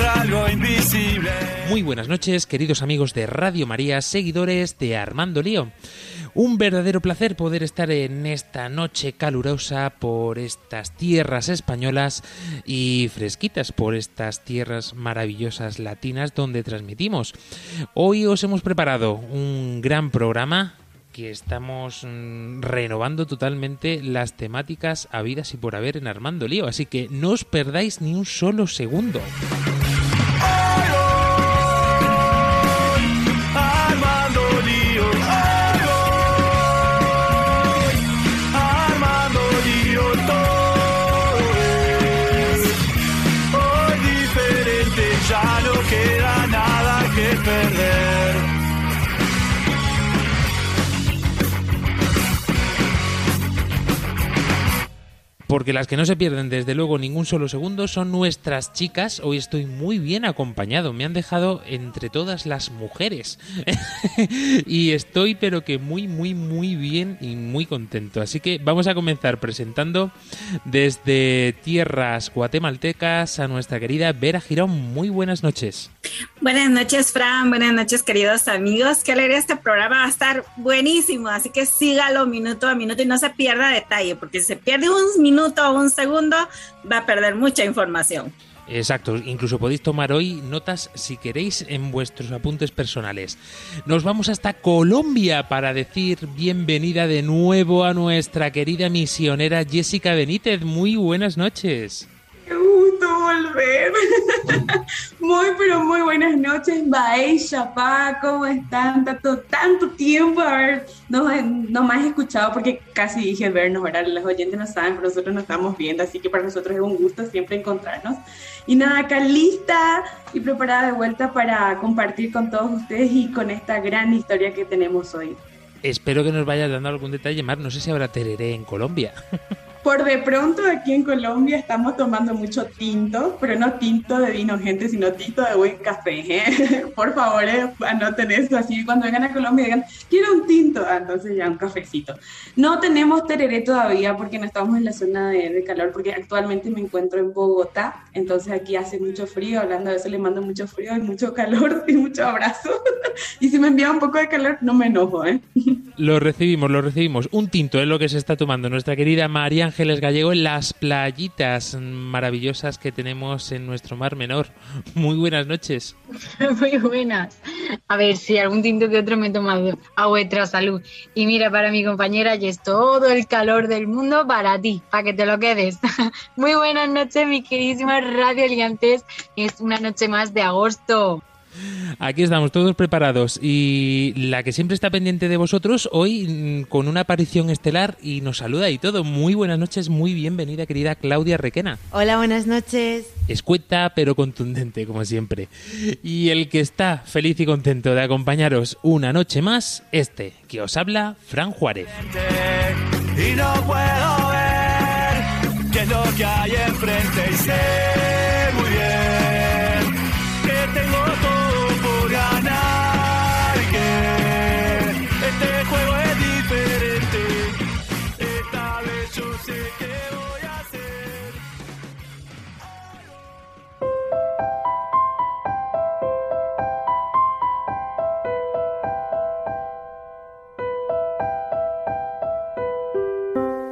algo invisible. Muy buenas noches, queridos amigos de Radio María, seguidores de Armando Lío. Un verdadero placer poder estar en esta noche calurosa por estas tierras españolas y fresquitas por estas tierras maravillosas latinas donde transmitimos. Hoy os hemos preparado un gran programa que estamos mm, renovando totalmente las temáticas habidas y por haber en Armando Lío, así que no os perdáis ni un solo segundo. Porque las que no se pierden desde luego ningún solo segundo son nuestras chicas. Hoy estoy muy bien acompañado. Me han dejado entre todas las mujeres. y estoy pero que muy, muy, muy bien y muy contento. Así que vamos a comenzar presentando desde tierras guatemaltecas a nuestra querida Vera Girón. Muy buenas noches. Buenas noches, Fran. Buenas noches, queridos amigos. Qué alegría este programa va a estar buenísimo. Así que sígalo minuto a minuto y no se pierda detalle, porque si se pierde un minuto o un segundo, va a perder mucha información. Exacto, incluso podéis tomar hoy notas si queréis en vuestros apuntes personales. Nos vamos hasta Colombia para decir bienvenida de nuevo a nuestra querida misionera Jessica Benítez. Muy buenas noches. Qué gusto volver. muy, pero muy buenas noches, Bae, Chapá, ¿cómo están? Tanto, tanto tiempo haber no, no más escuchado, porque casi dije vernos, ¿verdad? Los oyentes no saben, pero nosotros nos estamos viendo, así que para nosotros es un gusto siempre encontrarnos. Y nada, acá lista y preparada de vuelta para compartir con todos ustedes y con esta gran historia que tenemos hoy. Espero que nos vayas dando algún detalle más. No sé si habrá tereré en Colombia. Por de pronto aquí en Colombia estamos tomando mucho tinto, pero no tinto de vino, gente, sino tinto de buen café. ¿eh? Por favor, eh, anoten eso. Así cuando vengan a Colombia digan, quiero un tinto, ah, entonces ya un cafecito. No tenemos tereré todavía porque no estamos en la zona de, de, calor, porque actualmente me encuentro en Bogotá, entonces aquí hace mucho frío, hablando de eso le mando mucho frío y mucho calor y mucho abrazo. y si me envía un poco de calor, no me enojo. ¿eh? Lo recibimos, lo recibimos. Un tinto es lo que se está tomando nuestra querida María Ángeles Gallego las playitas maravillosas que tenemos en nuestro Mar Menor. Muy buenas noches. Muy buenas. A ver si algún tinto que otro me he tomado a vuestra salud. Y mira, para mi compañera, y es todo el calor del mundo para ti, para que te lo quedes. Muy buenas noches, mi queridísima Radio Aliantes. Es una noche más de agosto. Aquí estamos todos preparados y la que siempre está pendiente de vosotros hoy con una aparición estelar y nos saluda y todo. Muy buenas noches, muy bienvenida querida Claudia Requena. Hola, buenas noches. Escueta pero contundente como siempre. Y el que está feliz y contento de acompañaros una noche más, este que os habla, Fran Juárez. Y no puedo ver qué es lo que hay enfrente y sé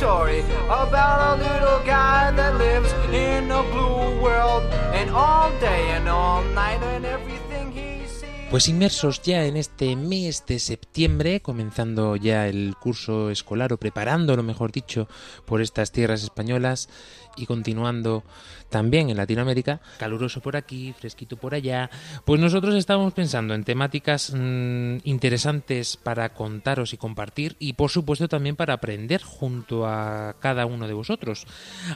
story about a little guy that lives in a blue world and all day and all night and everything he sees. Pues inmersos ya en este mes de septiembre, comenzando ya el curso escolar o preparándolo, mejor dicho, por estas tierras españolas y continuando también en Latinoamérica, caluroso por aquí, fresquito por allá, pues nosotros estábamos pensando en temáticas mmm, interesantes para contaros y compartir y por supuesto también para aprender junto a cada uno de vosotros.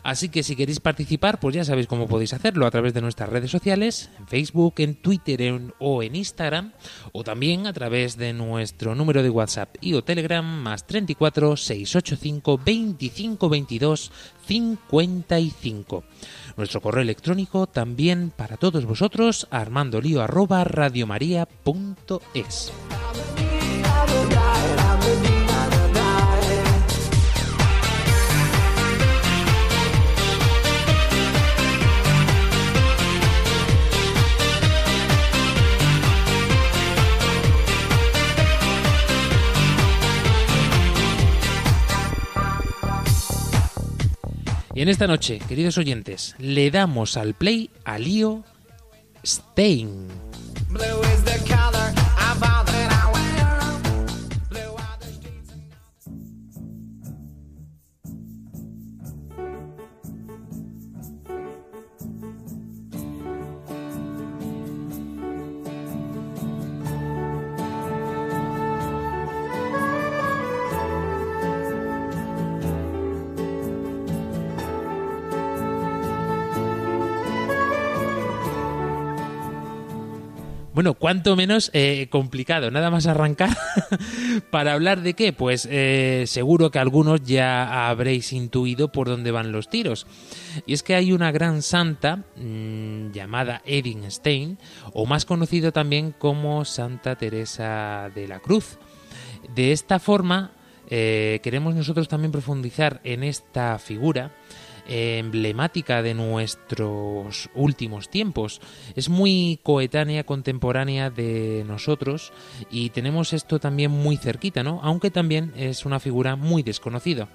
Así que si queréis participar, pues ya sabéis cómo podéis hacerlo a través de nuestras redes sociales, en Facebook, en Twitter o en Instagram, o también a través de nuestro número de WhatsApp y o Telegram más 34 685 25 22 55. Nuestro correo electrónico también para todos vosotros, armandolio Y en esta noche, queridos oyentes, le damos al play a Lío Stein. Bueno, cuanto menos eh, complicado, nada más arrancar para hablar de qué, pues eh, seguro que algunos ya habréis intuido por dónde van los tiros. Y es que hay una gran santa mmm, llamada Edith Stein, o más conocido también como Santa Teresa de la Cruz. De esta forma, eh, queremos nosotros también profundizar en esta figura emblemática de nuestros últimos tiempos. Es muy coetánea, contemporánea de nosotros y tenemos esto también muy cerquita, ¿no? Aunque también es una figura muy desconocida.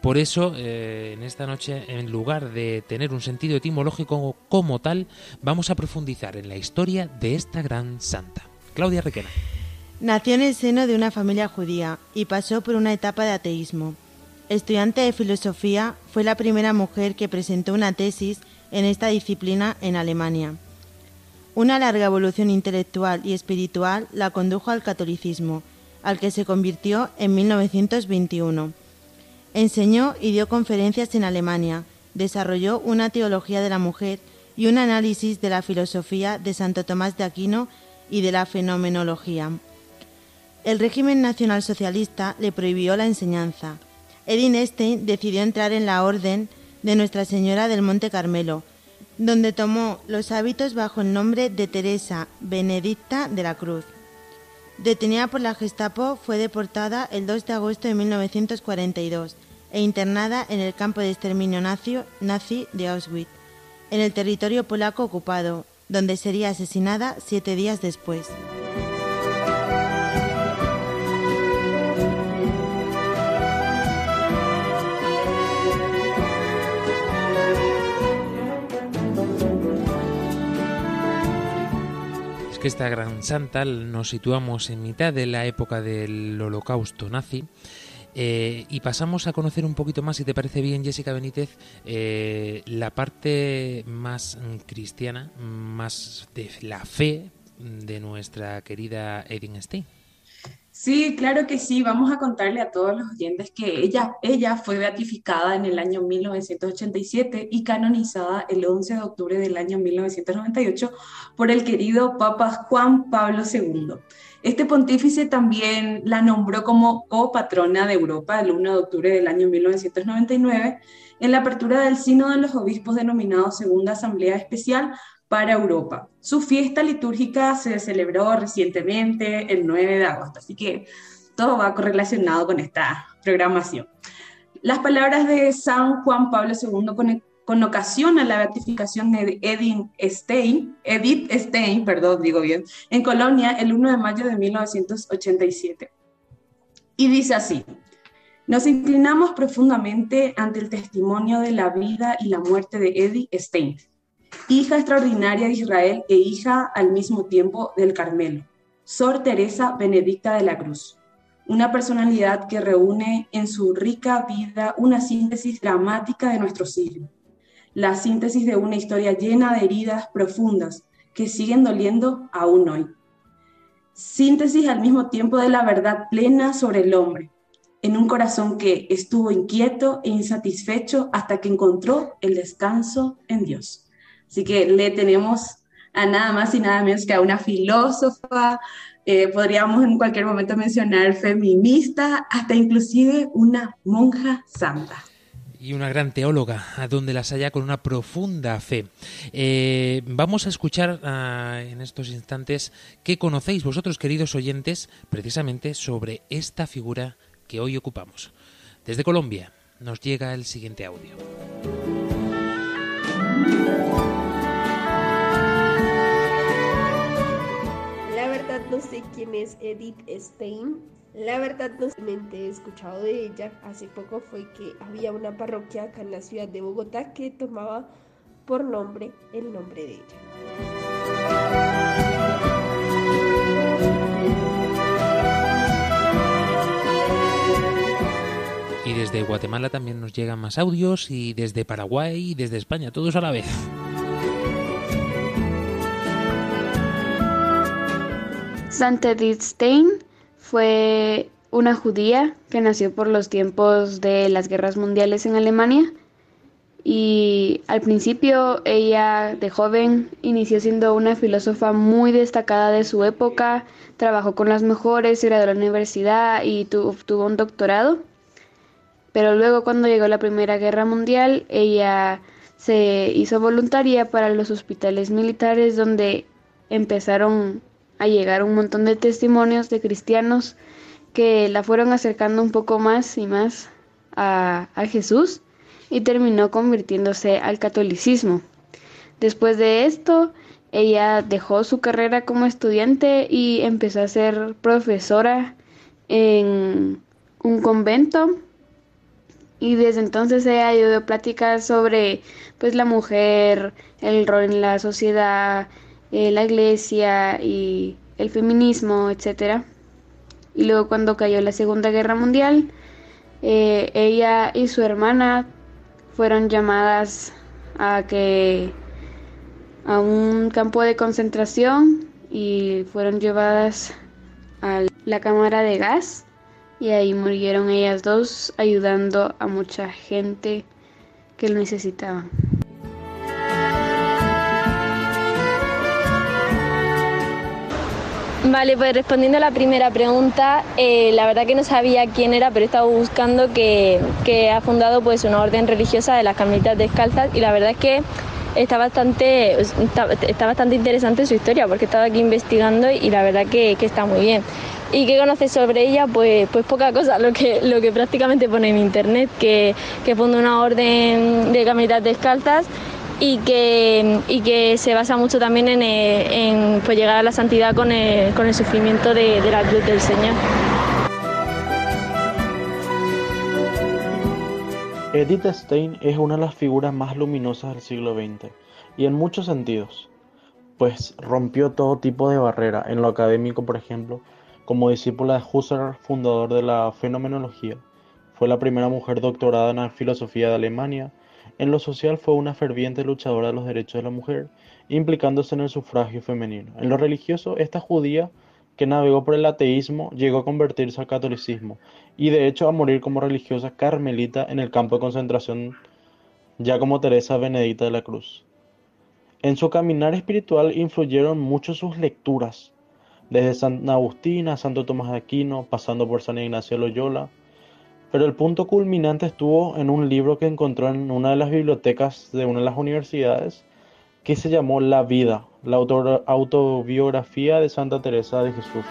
Por eso, eh, en esta noche, en lugar de tener un sentido etimológico como tal, vamos a profundizar en la historia de esta gran santa. Claudia Requena. Nació en el seno de una familia judía y pasó por una etapa de ateísmo. Estudiante de filosofía, fue la primera mujer que presentó una tesis en esta disciplina en Alemania. Una larga evolución intelectual y espiritual la condujo al catolicismo, al que se convirtió en 1921. Enseñó y dio conferencias en Alemania, desarrolló una teología de la mujer y un análisis de la filosofía de Santo Tomás de Aquino y de la fenomenología. El régimen nacionalsocialista le prohibió la enseñanza. Edith Stein decidió entrar en la orden de Nuestra Señora del Monte Carmelo, donde tomó los hábitos bajo el nombre de Teresa Benedicta de la Cruz. Detenida por la Gestapo, fue deportada el 2 de agosto de 1942 e internada en el campo de exterminio nazi de Auschwitz, en el territorio polaco ocupado, donde sería asesinada siete días después. Que esta gran santa nos situamos en mitad de la época del holocausto nazi. Eh, y pasamos a conocer un poquito más, si te parece bien, Jessica Benítez, eh, la parte más cristiana, más de la fe de nuestra querida Edith Stein. Sí, claro que sí. Vamos a contarle a todos los oyentes que ella, ella fue beatificada en el año 1987 y canonizada el 11 de octubre del año 1998 por el querido Papa Juan Pablo II. Este pontífice también la nombró como copatrona de Europa el 1 de octubre del año 1999 en la apertura del Sínodo de los Obispos denominado Segunda Asamblea Especial para Europa. Su fiesta litúrgica se celebró recientemente el 9 de agosto, así que todo va correlacionado con esta programación. Las palabras de San Juan Pablo II con, ocasión a la beatificación de Edith Stein, Edith Stein, perdón, digo bien, en Colonia el 1 de mayo de 1987. Y dice así, Nos inclinamos profundamente ante el testimonio de la vida y la muerte de Eddie Stein, hija extraordinaria de Israel e hija al mismo tiempo del Carmelo, Sor Teresa Benedicta de la Cruz, una personalidad que reúne en su rica vida una síntesis dramática de nuestro siglo, la síntesis de una historia llena de heridas profundas que siguen doliendo aún hoy. Síntesis al mismo tiempo de la verdad plena sobre el hombre, en un corazón que estuvo inquieto e insatisfecho hasta que encontró el descanso en Dios. Así que le tenemos a nada más y nada menos que a una filósofa, eh, podríamos en cualquier momento mencionar feminista, hasta inclusive una monja santa y una gran teóloga, a donde las haya con una profunda fe. Eh, vamos a escuchar ah, en estos instantes qué conocéis vosotros, queridos oyentes, precisamente sobre esta figura que hoy ocupamos. Desde Colombia nos llega el siguiente audio. No sé quién es Edith Stein, la verdad no he escuchado de ella. Hace poco fue que había una parroquia acá en la ciudad de Bogotá que tomaba por nombre el nombre de ella. Y desde Guatemala también nos llegan más audios y desde Paraguay y desde España, todos a la vez. Santa Stein fue una judía que nació por los tiempos de las guerras mundiales en Alemania y al principio ella de joven inició siendo una filósofa muy destacada de su época, trabajó con las mejores, se graduó de la universidad y tuvo un doctorado. Pero luego cuando llegó la Primera Guerra Mundial, ella se hizo voluntaria para los hospitales militares donde empezaron a llegar un montón de testimonios de cristianos que la fueron acercando un poco más y más a, Jesús y terminó convirtiéndose al catolicismo. Después de esto, ella dejó su carrera como estudiante y empezó a ser profesora en un convento y desde entonces ella dio pláticas sobre pues la mujer, el rol en la sociedad, eh, la iglesia y el feminismo, etc. Y luego cuando cayó la Segunda Guerra Mundial, eh, ella y su hermana fueron llamadas a que a un campo de concentración y fueron llevadas a la cámara de gas y ahí murieron ellas dos ayudando a mucha gente que lo necesitaba. Vale, pues respondiendo a la primera pregunta, eh, la verdad que no sabía quién era, pero he estado buscando que, ha fundado pues una orden religiosa de las Carmelitas Descalzas y la verdad es que está bastante, está, bastante interesante su historia porque he estado aquí investigando y la verdad que, está muy bien. ¿Y qué conoces sobre ella? Pues, pues poca cosa, lo que, lo que prácticamente pone en internet, que, que funda una orden de Carmelitas Descalzas y que, y que se basa mucho también en, eh, en pues llegar a la santidad con el, con el sufrimiento de, de la cruz del Señor. Edith Stein es una de las figuras más luminosas del siglo XX y en muchos sentidos, pues rompió todo tipo de barrera en lo académico, por ejemplo, como discípula de Husserl, fundador de la fenomenología. Fue la primera mujer doctorada en filosofía de Alemania en lo social fue una ferviente luchadora de los derechos de la mujer, implicándose en el sufragio femenino. En lo religioso, esta judía que navegó por el ateísmo llegó a convertirse al catolicismo y de hecho a morir como religiosa carmelita en el campo de concentración ya como Teresa Benedicta de la Cruz. En su caminar espiritual influyeron mucho sus lecturas, desde San Agustín a Santo Tomás de Aquino, pasando por San Ignacio Loyola, pero el punto culminante estuvo en un libro que encontró en una de las bibliotecas de una de las universidades que se llamó La vida, la autobiografía de Santa Teresa de Jesús.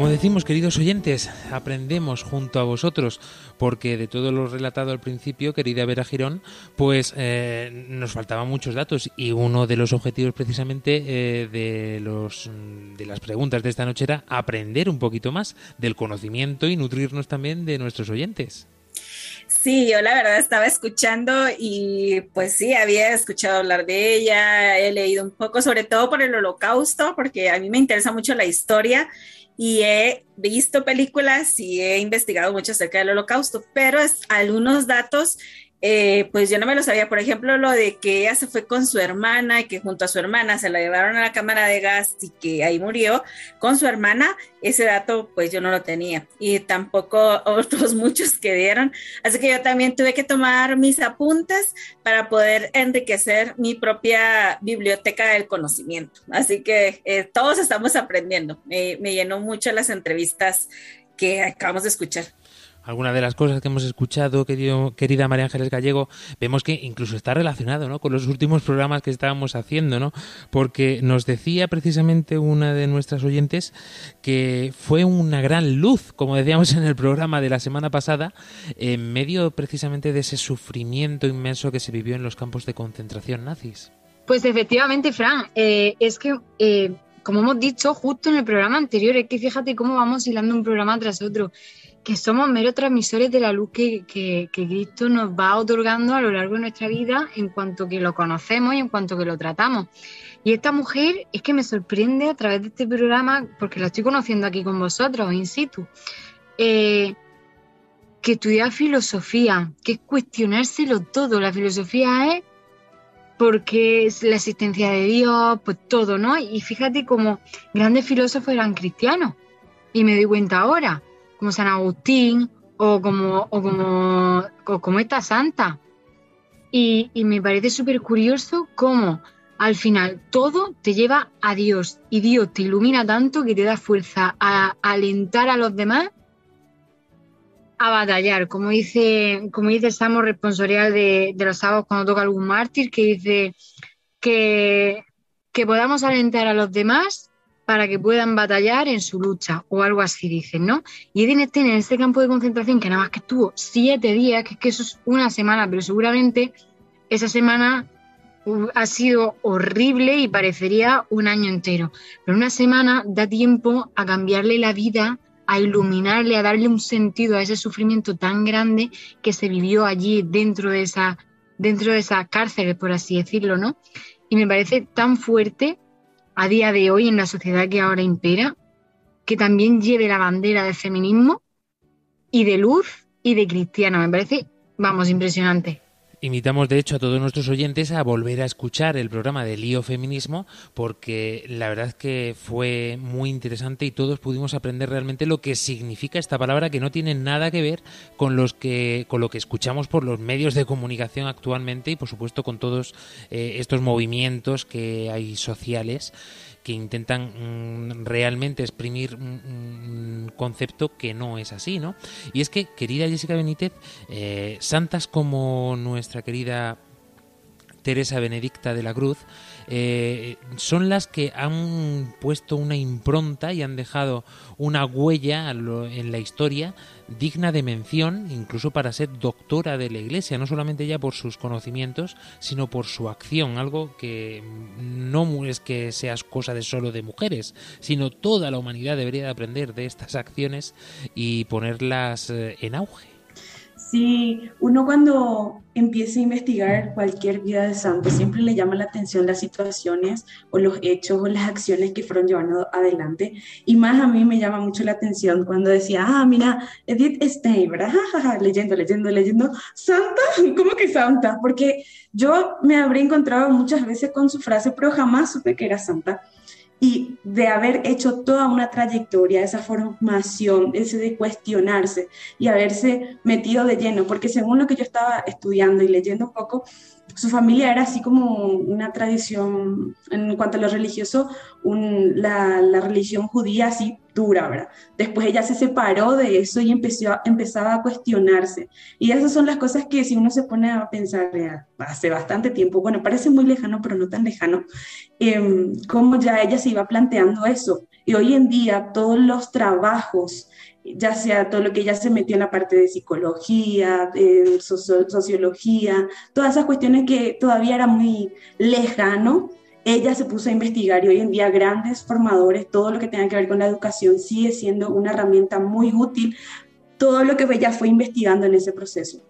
Como decimos, queridos oyentes, aprendemos junto a vosotros, porque de todo lo relatado al principio, querida Vera Girón, pues eh, nos faltaban muchos datos y uno de los objetivos precisamente eh, de, los, de las preguntas de esta noche era aprender un poquito más del conocimiento y nutrirnos también de nuestros oyentes. Sí, yo la verdad estaba escuchando y pues sí, había escuchado hablar de ella, he leído un poco, sobre todo por el holocausto, porque a mí me interesa mucho la historia y he visto películas y he investigado mucho acerca del holocausto, pero es, algunos datos eh, pues yo no me lo sabía. Por ejemplo, lo de que ella se fue con su hermana y que junto a su hermana se la llevaron a la cámara de gas y que ahí murió con su hermana, ese dato pues yo no lo tenía y tampoco otros muchos que dieron. Así que yo también tuve que tomar mis apuntes para poder enriquecer mi propia biblioteca del conocimiento. Así que eh, todos estamos aprendiendo. me llenó mucho las entrevistas que acabamos de escuchar alguna de las cosas que hemos escuchado, querido, querida María Ángeles Gallego, vemos que incluso está relacionado ¿no? con los últimos programas que estábamos haciendo, ¿no? porque nos decía precisamente una de nuestras oyentes que fue una gran luz, como decíamos en el programa de la semana pasada, en medio precisamente de ese sufrimiento inmenso que se vivió en los campos de concentración nazis. Pues efectivamente, Fran, eh, es que... Eh, como hemos dicho justo en el programa anterior, es que fíjate cómo vamos hilando un programa tras otro que somos meros transmisores de la luz que, Cristo nos va otorgando a lo largo de nuestra vida en cuanto que lo conocemos y en cuanto que lo tratamos. Y esta mujer es que me sorprende a través de este programa, porque la estoy conociendo aquí con vosotros, in situ, eh, que estudia filosofía, que es cuestionárselo todo. La filosofía es porque es la existencia de Dios, pues todo, ¿no? Y fíjate cómo grandes filósofos eran cristianos. Y me doy cuenta ahora como San Agustín o como, o como, como esta santa. Y, me parece súper curioso cómo al final todo te lleva a Dios y Dios te ilumina tanto que te da fuerza a, alentar a los demás a batallar, como dice, como dice el Salmo responsorial de, los sábados cuando toca algún mártir, que dice que, que podamos alentar a los demás para que puedan batallar en su lucha o algo así dicen, ¿no? Y Edwin Stein en este campo de concentración, que nada más que estuvo siete días, que es que eso es una semana, pero seguramente esa semana uh, ha sido horrible y parecería un año entero. Pero una semana da tiempo a cambiarle la vida, a iluminarle, a darle un sentido a ese sufrimiento tan grande que se vivió allí dentro de esa, dentro de esa cárcel, por así decirlo, ¿no? Y me parece tan fuerte a día de hoy en la sociedad que ahora impera, que también lleve la bandera del feminismo y de luz y de cristiana. Me parece, vamos, impresionante. Invitamos, de hecho, a todos nuestros oyentes a volver a escuchar el programa de Lío Feminismo, porque la verdad es que fue muy interesante y todos pudimos aprender realmente lo que significa esta palabra, que no tiene nada que ver con, los que, con lo que escuchamos por los medios de comunicación actualmente y, por supuesto, con todos eh, estos movimientos que hay sociales que intentan mm, realmente exprimir un, concepto que no es así, ¿no? Y es que, querida Jessica Benítez, eh, santas como nuestra querida Teresa Benedicta de la Cruz, eh, son las que han puesto una impronta y han dejado una huella en la historia digna de mención, incluso para ser doctora de la Iglesia, no solamente ya por sus conocimientos, sino por su acción, algo que no es que sea cosa de solo de mujeres, sino toda la humanidad debería de aprender de estas acciones y ponerlas eh, en auge. Sí, uno cuando empieza a investigar cualquier vida de santo siempre le llama la atención las situaciones o los hechos o las acciones que fueron llevando adelante. Y más a mí me llama mucho la atención cuando decía, ah, mira, Edith Stein, ¿verdad? leyendo, leyendo, leyendo. ¿Santa? ¿Cómo que santa? Porque yo me habría encontrado muchas veces con su frase, pero jamás supe que era santa y de haber hecho toda una trayectoria, esa formación, ese de cuestionarse y haberse metido de lleno, porque según lo que yo estaba estudiando y leyendo un poco, su familia era así como una tradición, en cuanto a lo religioso, la, religión judía así dura, ¿verdad? Después ella se separó de eso y empezó, empezaba a cuestionarse. Y esas son las cosas que si uno se pone a pensar hace bastante tiempo, bueno, parece muy lejano, pero no tan lejano, eh, cómo ya ella se iba planteando eso Y hoy en día todos los trabajos, ya sea todo lo que ella se metió en la parte de psicología, de sociología, todas esas cuestiones que todavía era muy lejano, ella se puso a investigar y hoy en día grandes formadores, todo lo que tenga que ver con la educación sigue siendo una herramienta muy útil, todo lo que ella fue investigando en ese proceso.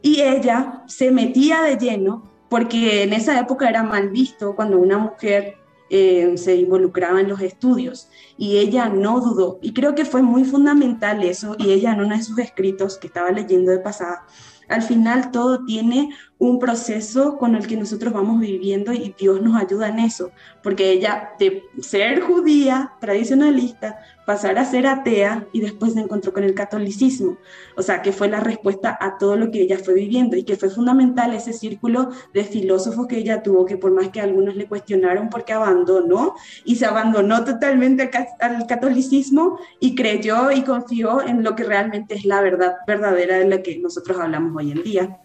Y ella se metía de lleno porque en esa época era mal visto cuando una mujer eh, se involucraba en los estudios y ella no dudó. Y creo que fue muy fundamental eso y ella en uno de sus escritos que estaba leyendo de pasada, al final todo tiene un proceso con el que nosotros vamos viviendo y Dios nos ayuda en eso, porque ella de ser judía, tradicionalista, pasar a ser atea y después se encontró con el catolicismo. O sea, que fue la respuesta a todo lo que ella fue viviendo y que fue fundamental ese círculo de filósofos que ella tuvo, que por más que algunos le cuestionaron porque abandonó y se abandonó totalmente al catolicismo y creyó y confió en lo que realmente es la verdad verdadera de la que nosotros hablamos hoy en día.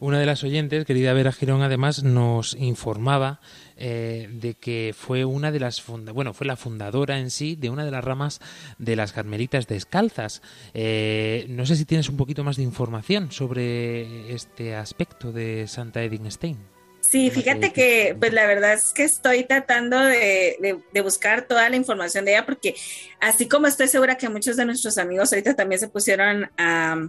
Una de las oyentes, querida Vera Girón, además nos informaba eh, de que fue una de las bueno fue la fundadora en sí de una de las ramas de las carmelitas descalzas. Eh, no sé si tienes un poquito más de información sobre este aspecto de Santa Edith Stein. Sí, fíjate que pues la verdad es que estoy tratando de, de, buscar toda la información de ella porque así como estoy segura que muchos de nuestros amigos ahorita también se pusieron a,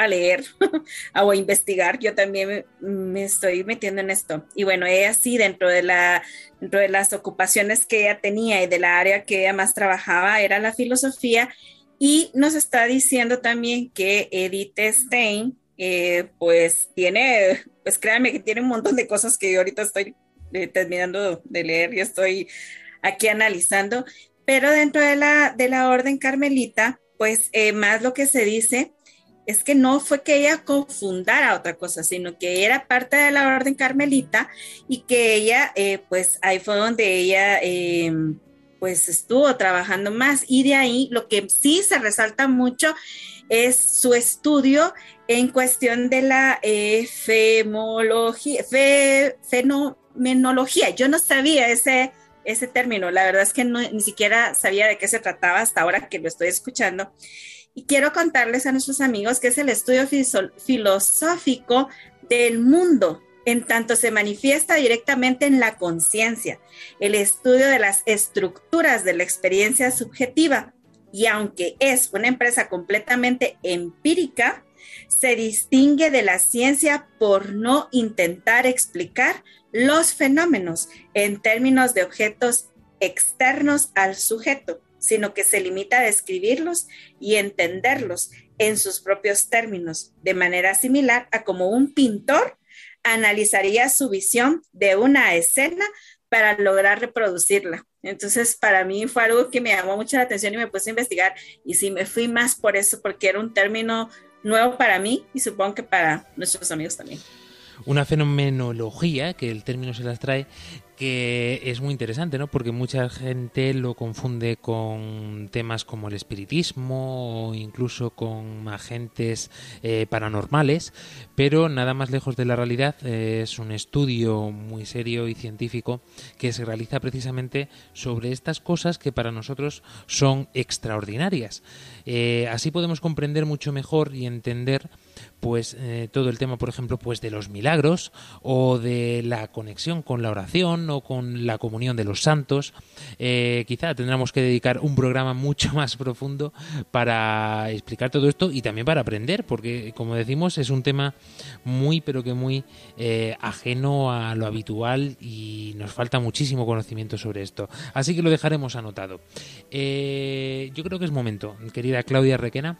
a leer o a investigar, yo también me, estoy metiendo en esto. Y bueno, ella sí, dentro de, la, dentro de las ocupaciones que ella tenía y de la área que ella más trabajaba, era la filosofía. Y nos está diciendo también que Edith Stein, eh, pues tiene, pues créanme que tiene un montón de cosas que yo ahorita estoy eh, terminando de leer y estoy aquí analizando, pero dentro de la, de la orden carmelita, pues eh, más lo que se dice es que no fue que ella confundara otra cosa, sino que era parte de la orden carmelita y que ella, eh, pues ahí fue donde ella, em, pues estuvo trabajando más y de ahí lo que sí se resalta mucho es su estudio en cuestión de la eh, fenomenología. Yo no sabía ese, ese término, la verdad es que ni siquiera sabía de qué se trataba hasta ahora que lo estoy escuchando. Quiero contarles a nuestros amigos que es el estudio filosófico del mundo, en tanto se manifiesta directamente en la conciencia, el estudio de las estructuras de la experiencia subjetiva. Y aunque es una empresa completamente empírica, se distingue de la ciencia por no intentar explicar los fenómenos en términos de objetos externos al sujeto, sino que se limita a describirlos y entenderlos en sus propios términos, de manera similar a como un pintor analizaría su visión de una escena para lograr reproducirla. Entonces, para mí fue algo que me llamó mucho la atención y me puse a investigar y sí me fui más por eso, porque era un término nuevo para mí y supongo que para nuestros amigos también una fenomenología, que el término se las trae, que es muy interesante, ¿no? Porque mucha gente lo confunde con temas como el espiritismo o incluso con agentes eh, paranormales, pero nada más lejos de la realidad eh, es un estudio muy serio y científico que se realiza precisamente sobre estas cosas que para nosotros son extraordinarias. Eh, así podemos comprender mucho mejor y entender pues eh, todo el tema, por ejemplo, pues de los milagros o de la conexión con la oración o con la comunión de los santos. Eh, quizá tendremos que dedicar un programa mucho más profundo para explicar todo esto y también para aprender, porque como decimos es un tema muy pero que muy eh, ajeno a lo habitual y nos falta muchísimo conocimiento sobre esto. Así que lo dejaremos anotado. yo creo que es momento, querida Claudia Requena,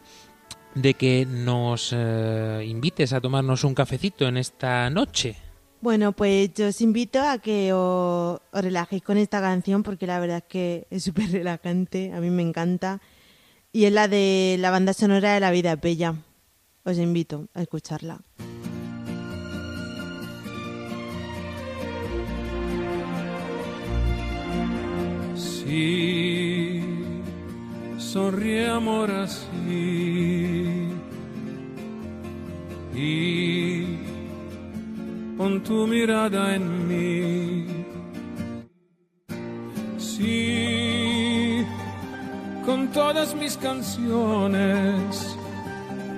de que nos eh, invites a tomarnos un cafecito en esta noche. Bueno, pues yo os invito a que os, relajéis con esta canción porque la verdad es que es súper relajante, a mí me encanta. Y es la de la banda sonora de La Vida Bella. Os invito a escucharla. Sí, sonríe amor así y pon tu mirada en mí. Sí, todas mis canciones,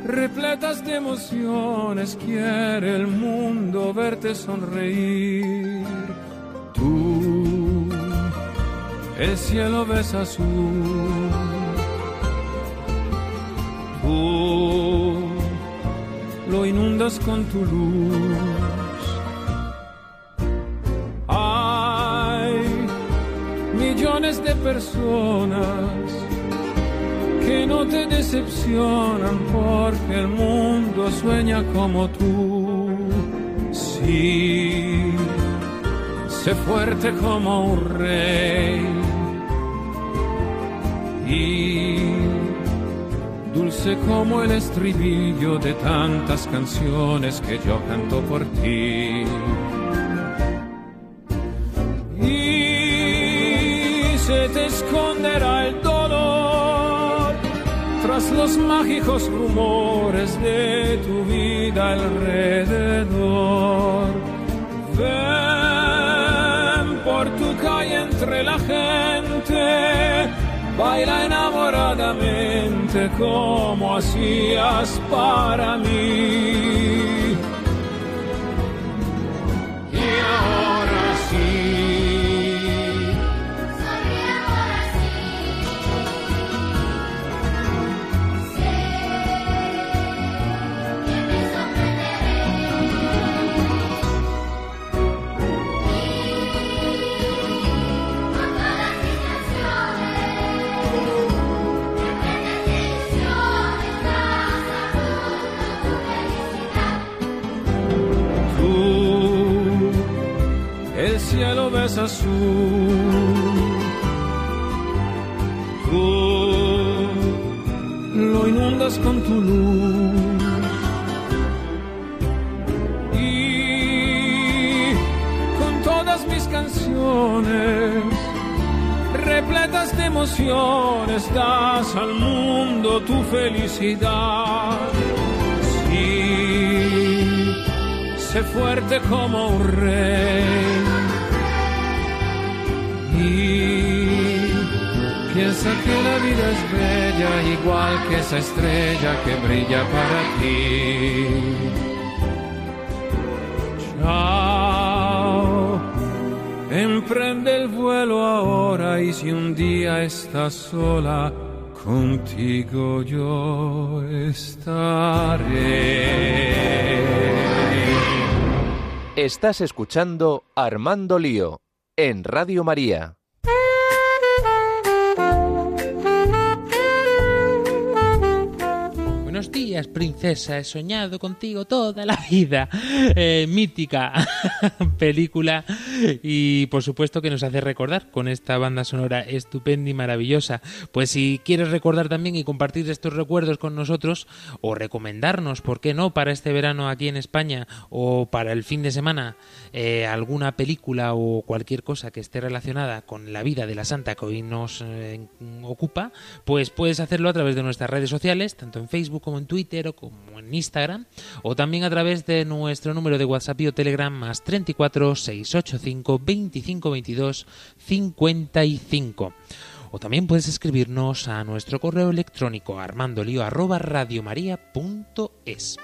repletas de emociones, quiere el mundo verte sonreír. Tú, el cielo ves azul. Tú, lo inundas con tu luz. Hay millones de personas que no te decepcionan porque el mundo sueña como tú. Sí, sé fuerte como un rey dulce como el estribillo de tantas canciones que yo canto por ti. Y se te esconderá el dolor tras los mágicos rumores de tu vida alrededor. Ven por tu calle entre la gente, baila enamoradamente como hacías para mí. Con tu luz. Y con todas mis canciones, repletas de emociones, das al mundo tu felicidad. Sí, sé fuerte como un rey. Y piensa que la vida es bella, igual que esa estrella que brilla para ti. Chao, emprende el vuelo ahora y si un día estás sola, contigo yo estaré. Estás escuchando Armando Lío en Radio María. Buenos princesa. He soñado contigo toda la vida. Eh, mítica película y por supuesto que nos hace recordar con esta banda sonora estupenda y maravillosa. Pues si quieres recordar también y compartir estos recuerdos con nosotros o recomendarnos, ¿por qué no? Para este verano aquí en España o para el fin de semana eh, alguna película o cualquier cosa que esté relacionada con la vida de la santa que hoy nos eh, ocupa, pues puedes hacerlo a través de nuestras redes sociales, tanto en Facebook como en Twitter o como en Instagram, o también a través de nuestro número de WhatsApp y o Telegram más 34 685 25 22 55. O también puedes escribirnos a nuestro correo electrónico armandolio arroba radiomaria.es.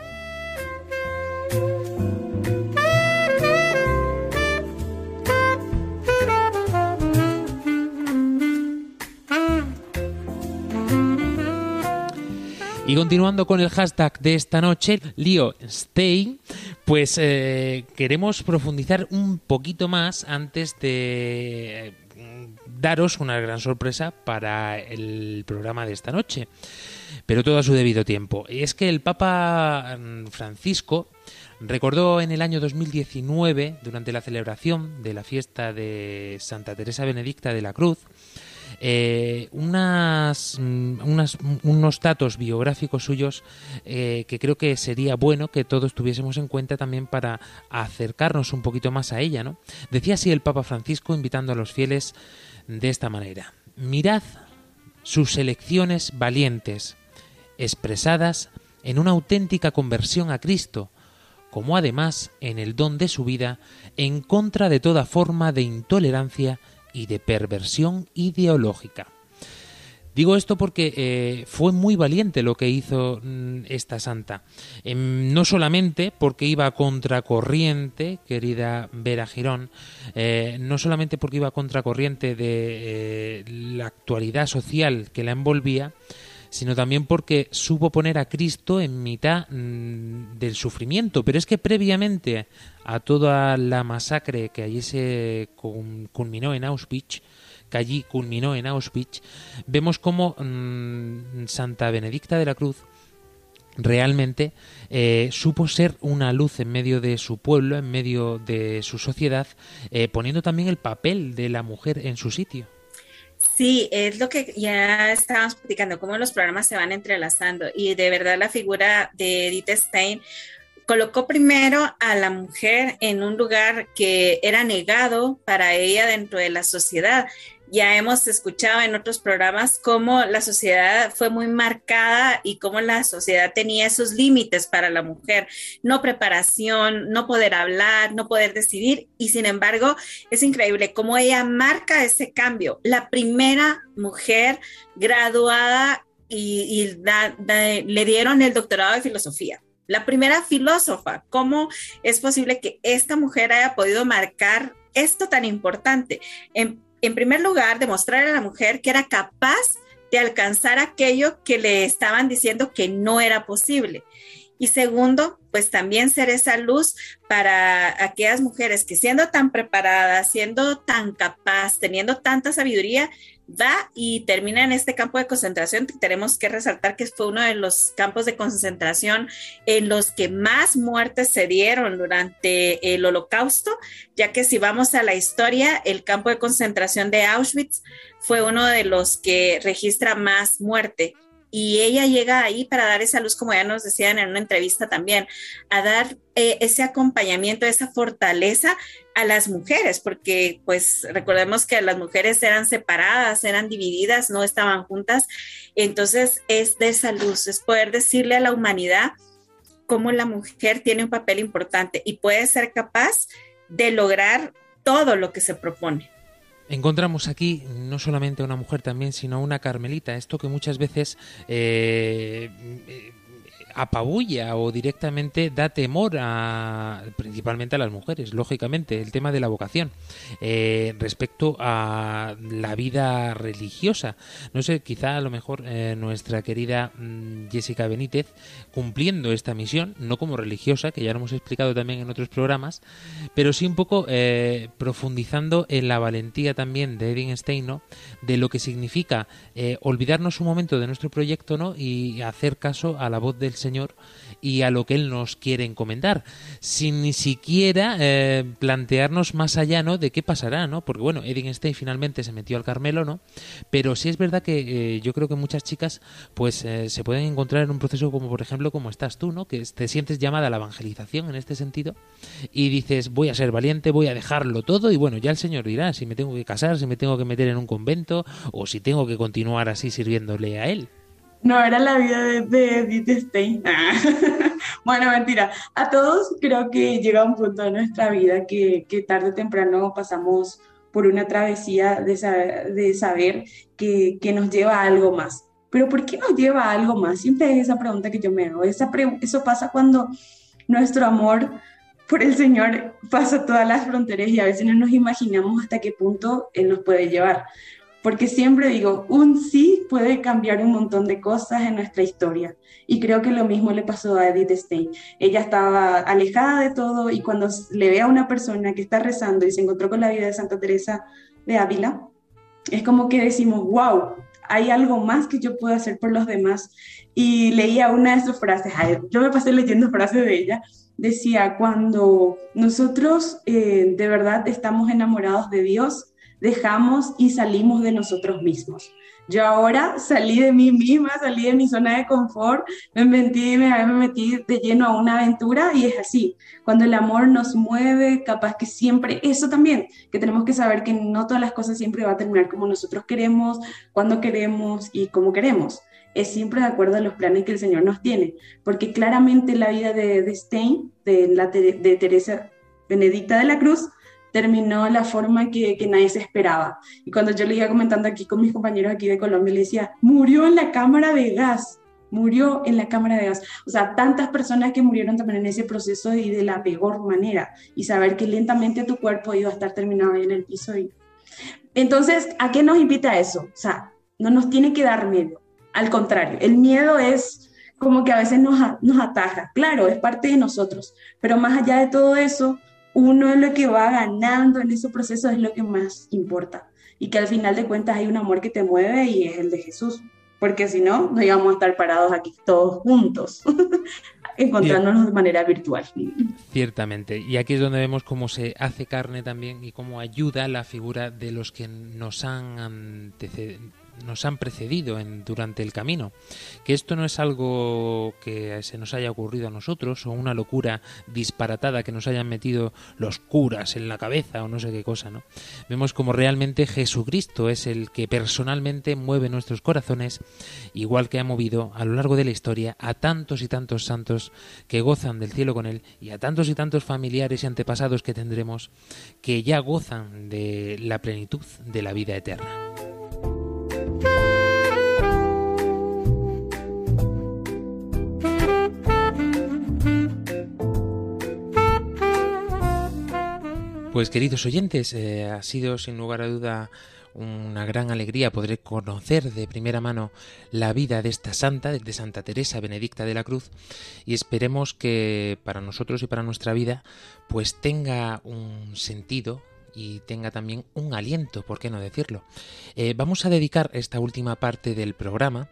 Y continuando con el hashtag de esta noche, Leo Stay, pues eh, queremos profundizar un poquito más antes de eh, daros una gran sorpresa para el programa de esta noche. Pero todo a su debido tiempo. Y es que el Papa mm, Francisco recordó en el año 2019, durante la celebración de la fiesta de Santa Teresa Benedicta de la Cruz, eh, mm, unas- unos datos biográficos suyos eh, que creo que sería bueno que todos tuviésemos en cuenta también para acercarnos un poquito más a ella. ¿no? Decía así el Papa Francisco invitando a los fieles de esta manera. Mirad sus elecciones valientes, expresadas en una auténtica conversión a Cristo, como además en el don de su vida en contra de toda forma de intolerancia y de perversión ideológica. Digo esto porque eh, fue muy valiente lo que hizo mm, esta santa. Em, no solamente porque iba a contracorriente, querida Vera Girón, eh, no solamente porque iba a contracorriente de eh, la actualidad social que la envolvía, sino también porque supo poner a Cristo en mitad mm, del sufrimiento. Pero es que previamente a toda la masacre que allí se culminó en Auschwitz, que allí culminó en Auschwitz, vemos como mm, Santa Benedicta de la Cruz realmente eh, supo ser una luz en medio de su pueblo, en medio de su sociedad, eh, poniendo también el papel de la mujer en su sitio. Sí, es lo que ya estábamos platicando, cómo los programas se van entrelazando y de verdad la figura de Edith Stein colocó primero a la mujer en un lugar que era negado para ella dentro de la sociedad ya hemos escuchado en otros programas cómo la sociedad fue muy marcada y cómo la sociedad tenía esos límites para la mujer, no preparación, no poder hablar, no poder decidir y sin embargo es increíble cómo ella marca ese cambio. La primera mujer graduada y, le dieron el doctorado de filosofía. La primera filósofa, ¿cómo es posible que esta mujer haya podido marcar esto tan importante? En, en primer lugar, demostrar a la mujer que era capaz de alcanzar aquello que le estaban diciendo que no era posible. Y segundo, pues también ser esa luz para aquellas mujeres que siendo tan preparadas, siendo tan capaz, teniendo tanta sabiduría, va y termina en este campo de concentración. Tenemos que resaltar que fue uno de los campos de concentración en los que más muertes se dieron durante el holocausto, ya que si vamos a la historia, el campo de concentración de Auschwitz fue uno de los que registra más muerte y ella llega ahí para dar esa luz, como ya nos decían en una entrevista también, a dar eh, ese acompañamiento, esa fortaleza a las mujeres, porque pues recordemos que las mujeres eran separadas, eran divididas, no estaban juntas. Entonces es de esa luz, es poder decirle a la humanidad cómo la mujer tiene un papel importante y puede ser capaz de lograr todo lo que se propone. Encontramos aquí no solamente una mujer también, sino una carmelita. Esto que muchas veces eh, apabulla o directamente da temor a principalmente a las mujeres, lógicamente, el tema de la vocación eh, respecto a la vida religiosa. No sé, quizá a lo mejor eh, nuestra querida mm, Jessica Benítez, cumpliendo esta misión, no como religiosa, que ya lo hemos explicado también en otros programas, pero sí un poco eh, profundizando en la valentía también de Edwin Stein, ¿no? de lo que significa olvidarnos un momento de nuestro proyecto ¿no? y hacer caso a la voz del Señor Señor y a lo que Él nos quiere encomendar, sin ni siquiera eh, plantearnos más allá ¿no? de qué pasará, ¿no? Porque bueno, Edwin Stein finalmente se metió al Carmelo, ¿no? Pero sí es verdad que eh, yo creo que muchas chicas pues eh, se pueden encontrar en un proceso como por ejemplo como estás tú, ¿no? Que te sientes llamada a la evangelización en este sentido y dices voy a ser valiente, voy a dejarlo todo y bueno, ya el Señor dirá si me tengo que casar, si me tengo que meter en un convento o si tengo que continuar así sirviéndole a Él. No, era la vida de, Edith Stein. bueno, mentira. A todos creo que llega un punto de nuestra vida que, tarde o temprano pasamos por una travesía de saber, de saber que, nos lleva a algo más. Pero ¿por qué nos lleva a algo más? Siempre es esa pregunta que yo me hago. Esa eso pasa cuando nuestro amor por el Señor pasa todas las fronteras y a veces no nos imaginamos hasta qué punto Él nos puede llevar porque siempre digo, un sí puede cambiar un montón de cosas en nuestra historia. Y creo que lo mismo le pasó a Edith Stein. Ella estaba alejada de todo y cuando le ve a una persona que está rezando y se encontró con la vida de Santa Teresa de Ávila, es como que decimos, wow, hay algo más que yo puedo hacer por los demás. Y leía una de sus frases, yo me pasé leyendo frases de ella, decía, cuando nosotros eh, de verdad estamos enamorados de Dios, dejamos y salimos de nosotros mismos. Yo ahora salí de mí misma, salí de mi zona de confort, me metí, me, metí de lleno a una aventura y es así. Cuando el amor nos mueve, capaz que siempre, eso también, que tenemos que saber que no todas las cosas siempre va a terminar como nosotros queremos, cuando queremos y como queremos. Es siempre de acuerdo a los planes que el Señor nos tiene, porque claramente la vida de, de Stein, de, la, de Teresa Benedicta de la Cruz, terminó la forma que, nadie se esperaba. Y cuando yo le iba comentando aquí con mis compañeros aquí de Colombia, le decía, murió en la cámara de gas, murió en la cámara de gas. O sea, tantas personas que murieron también en ese proceso y de la peor manera. Y saber que lentamente tu cuerpo iba a estar terminado ahí en el piso. Y... Entonces, ¿a qué nos invita eso? O sea, no nos tiene que dar miedo. Al contrario, el miedo es como que a veces nos, nos ataja. Claro, es parte de nosotros. Pero más allá de todo eso, uno lo que va ganando en ese proceso es lo que más importa. Y que al final de cuentas hay un amor que te mueve y es el de Jesús. Porque si no, no íbamos a estar parados aquí todos juntos, encontrándonos de manera virtual. Ciertamente. Y aquí es donde vemos cómo se hace carne también y cómo ayuda la figura de los que nos han antecedido nos han precedido en, durante el camino. Que esto no es algo que se nos haya ocurrido a nosotros o una locura disparatada que nos hayan metido los curas en la cabeza o no sé qué cosa, ¿no? Vemos como realmente Jesucristo es el que personalmente mueve nuestros corazones, igual que ha movido a lo largo de la historia a tantos y tantos santos que gozan del cielo con él y a tantos y tantos familiares y antepasados que tendremos que ya gozan de la plenitud de la vida eterna. Pues queridos oyentes, eh, ha sido sin lugar a duda una gran alegría poder conocer de primera mano la vida de esta santa, de Santa Teresa Benedicta de la Cruz, y esperemos que para nosotros y para nuestra vida pues tenga un sentido, y tenga también un aliento, ¿por qué no decirlo? Eh, vamos a dedicar esta última parte del programa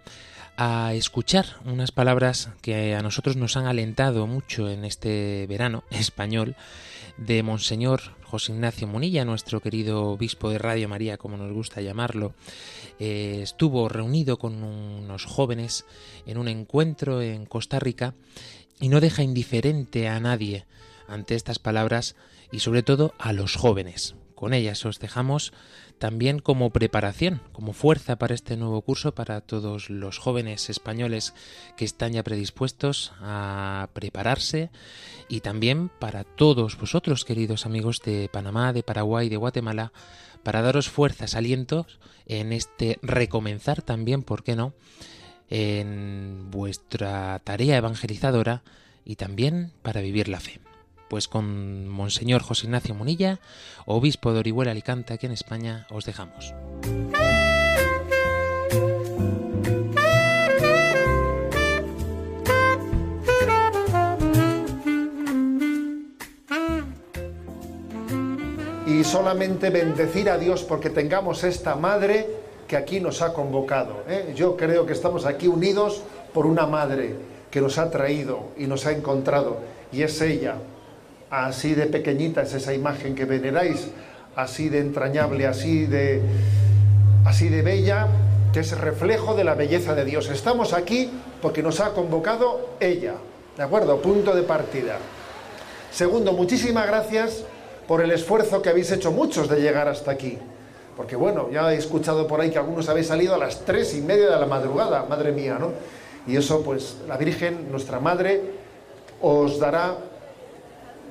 a escuchar unas palabras que a nosotros nos han alentado mucho en este verano español de Monseñor José Ignacio Munilla, nuestro querido obispo de Radio María, como nos gusta llamarlo. Eh, estuvo reunido con unos jóvenes en un encuentro en Costa Rica y no deja indiferente a nadie ante estas palabras y sobre todo a los jóvenes. Con ellas os dejamos también como preparación, como fuerza para este nuevo curso para todos los jóvenes españoles que están ya predispuestos a prepararse y también para todos vosotros, queridos amigos de Panamá, de Paraguay, de Guatemala, para daros fuerzas, alientos en este recomenzar también, ¿por qué no?, en vuestra tarea evangelizadora y también para vivir la fe. Pues con Monseñor José Ignacio Munilla, obispo de Orihuela Alicante, aquí en España, os dejamos. y solamente bendecir a Dios porque tengamos esta madre que aquí nos ha convocado. ¿eh? Yo creo que estamos aquí unidos por una madre que nos ha traído y nos ha encontrado y es ella, así de pequeñita es esa imagen que veneráis, así de entrañable, así de, así de bella, que es reflejo de la belleza de Dios. Estamos aquí porque nos ha convocado ella, ¿de acuerdo? Punto de partida. Segundo, muchísimas gracias por el esfuerzo que habéis hecho muchos de llegar hasta aquí. Porque bueno, ya he escuchado por ahí que algunos habéis salido a las tres y media de la madrugada, madre mía, ¿no? Y eso pues la Virgen, nuestra Madre, os dará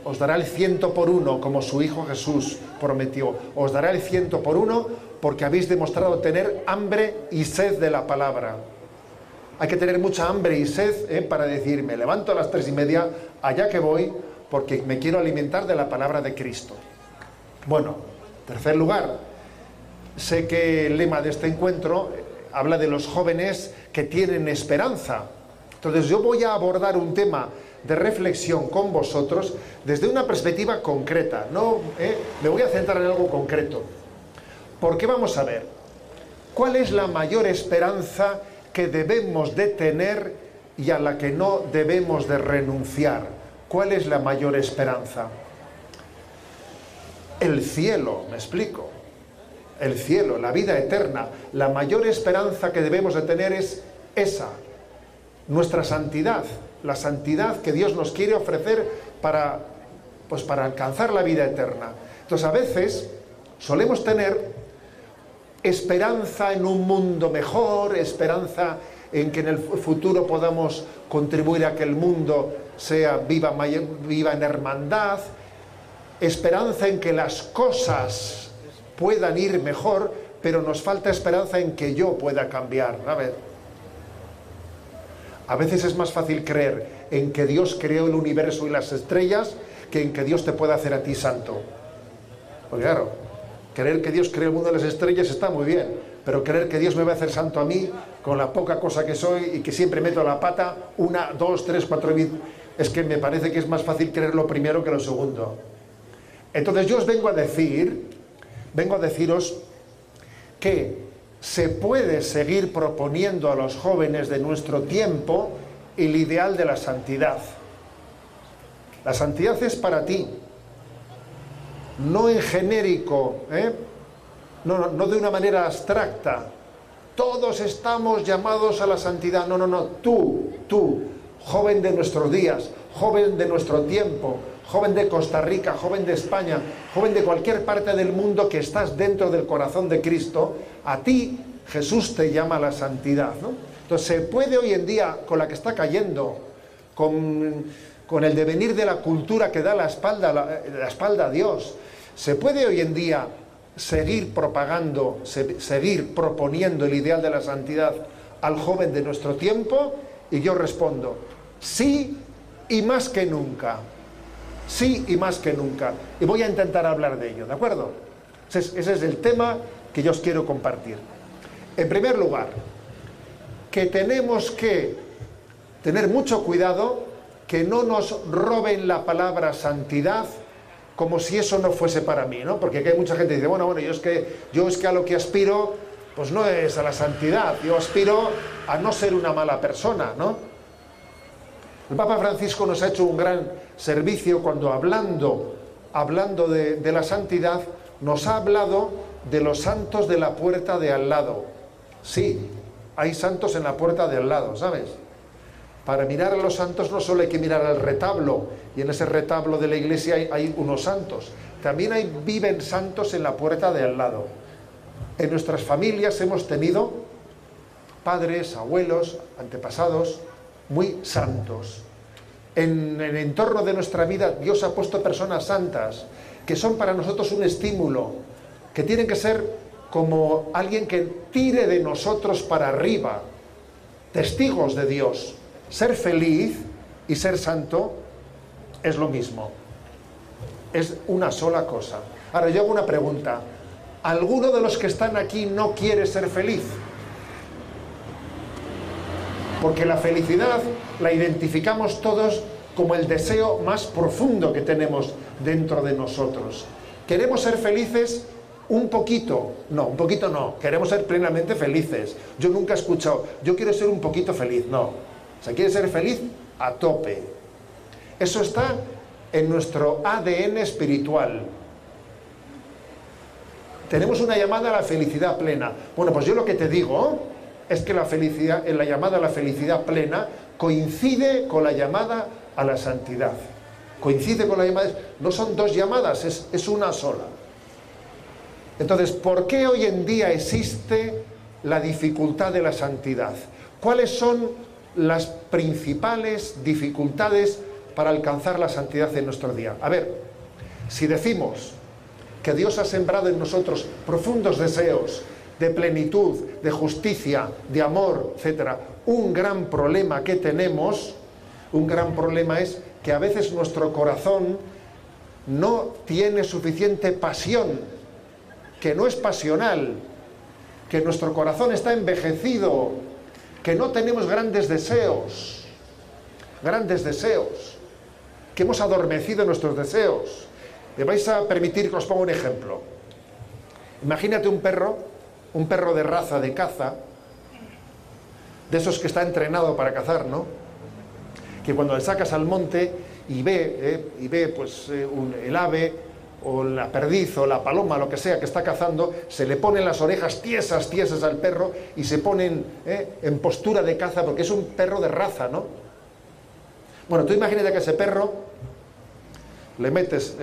os dará el ciento por uno, como su Hijo Jesús prometió. Os dará el ciento por uno porque habéis demostrado tener hambre y sed de la palabra. Hay que tener mucha hambre y sed ¿eh? para decir, me levanto a las tres y media, allá que voy, porque me quiero alimentar de la palabra de Cristo. Bueno, tercer lugar, sé que el lema de este encuentro eh, habla de los jóvenes que tienen esperanza. Entonces yo voy a abordar un tema de reflexión con vosotros desde una perspectiva concreta. No, ¿eh? me voy a centrar en algo concreto. Porque vamos a ver, ¿cuál es la mayor esperanza que debemos de tener y a la que no debemos de renunciar? ¿Cuál es la mayor esperanza? El cielo, me explico. El cielo, la vida eterna. La mayor esperanza que debemos de tener es esa, nuestra santidad, la santidad que Dios nos quiere ofrecer para, pues para alcanzar la vida eterna. Entonces a veces solemos tener esperanza en un mundo mejor, esperanza en que en el futuro podamos contribuir a que el mundo sea viva, viva en hermandad. esperanza en que las cosas puedan ir mejor, pero nos falta esperanza en que yo pueda cambiar. A ver. A veces es más fácil creer en que Dios creó el universo y las estrellas que en que Dios te pueda hacer a ti santo. Porque claro, creer que Dios creó el mundo y las estrellas está muy bien, pero creer que Dios me va a hacer santo a mí con la poca cosa que soy y que siempre meto la pata, una, dos, tres, cuatro es que me parece que es más fácil creer lo primero que lo segundo. Entonces yo os vengo a decir, vengo a deciros que se puede seguir proponiendo a los jóvenes de nuestro tiempo el ideal de la santidad. La santidad es para ti, no en genérico, ¿eh? no, no, no de una manera abstracta. Todos estamos llamados a la santidad. No, no, no. Tú, tú, joven de nuestros días, joven de nuestro tiempo, joven de Costa Rica, joven de España, joven de cualquier parte del mundo que estás dentro del corazón de Cristo, a ti Jesús te llama a la santidad. ¿no? Entonces se puede hoy en día, con la que está cayendo, con, con el devenir de la cultura que da la espalda, la, espalda a Dios, se puede hoy en día seguir propagando, se, seguir proponiendo el ideal de la santidad al joven de nuestro tiempo? Y yo respondo, sí y más que nunca. Sí y más que nunca. Y voy a intentar hablar de ello, ¿de acuerdo? Ese es, el tema que yo os quiero compartir. En primer lugar, que tenemos que tener mucho cuidado que no nos roben la palabra santidad como si eso no fuese para mí, ¿no? Porque aquí hay mucha gente que dice, bueno, bueno, yo es que yo es que a lo que aspiro pues no es a la santidad, yo aspiro a no ser una mala persona, ¿no? El Papa Francisco nos ha hecho un gran servicio cuando hablando, hablando de, la santidad, nos ha hablado de los santos de la puerta de al lado. Sí, hay santos en la puerta de al lado, ¿sabes? Para mirar a los santos no solo hay que mirar al retablo, y en ese retablo de la iglesia hay, hay, unos santos, también hay, viven santos en la puerta de al lado. En nuestras familias hemos tenido padres, abuelos, antepasados muy santos. En el entorno de nuestra vida Dios ha puesto personas santas que son para nosotros un estímulo, que tienen que ser como alguien que tire de nosotros para arriba, testigos de Dios. Ser feliz y ser santo es lo mismo. Es una sola cosa. Ahora yo hago una pregunta. ¿Alguno de los que están aquí no quiere ser feliz? Porque la felicidad la identificamos todos como el deseo más profundo que tenemos dentro de nosotros. Queremos ser felices un poquito, no, un poquito no, queremos ser plenamente felices. Yo nunca he escuchado, yo quiero ser un poquito feliz, no. O sea, quiere ser feliz a tope. Eso está en nuestro ADN espiritual. Tenemos una llamada a la felicidad plena. Bueno, pues yo lo que te digo es que la felicidad, la llamada a la felicidad plena coincide con la llamada a la santidad. Coincide con la llamada, no son dos llamadas, es, es una sola. Entonces, ¿por qué hoy en día existe la dificultad de la santidad? ¿Cuáles son las principales dificultades para alcanzar la santidad en nuestro día? A ver, si decimos que Dios ha sembrado en nosotros profundos deseos de plenitud, de justicia, de amor, etc., un gran problema que tenemos, un gran problema es que a veces nuestro corazón no tiene suficiente pasión que no es pasional, que nuestro corazón está envejecido, que no tenemos grandes deseos, grandes deseos, que hemos adormecido nuestros deseos. Me vais a permitir que os ponga un ejemplo. Imagínate un perro, un perro de raza de caza, de esos que está entrenado para cazar, ¿no? Que cuando le sacas al monte y ve, eh, y ve pues eh, el ave o la perdiz o la paloma, lo que sea que está cazando, se le ponen las orejas tiesas, tiesas al perro y se ponen eh, en postura de caza porque es un perro de raza, ¿no? Bueno, tú imagínate que ese perro le metes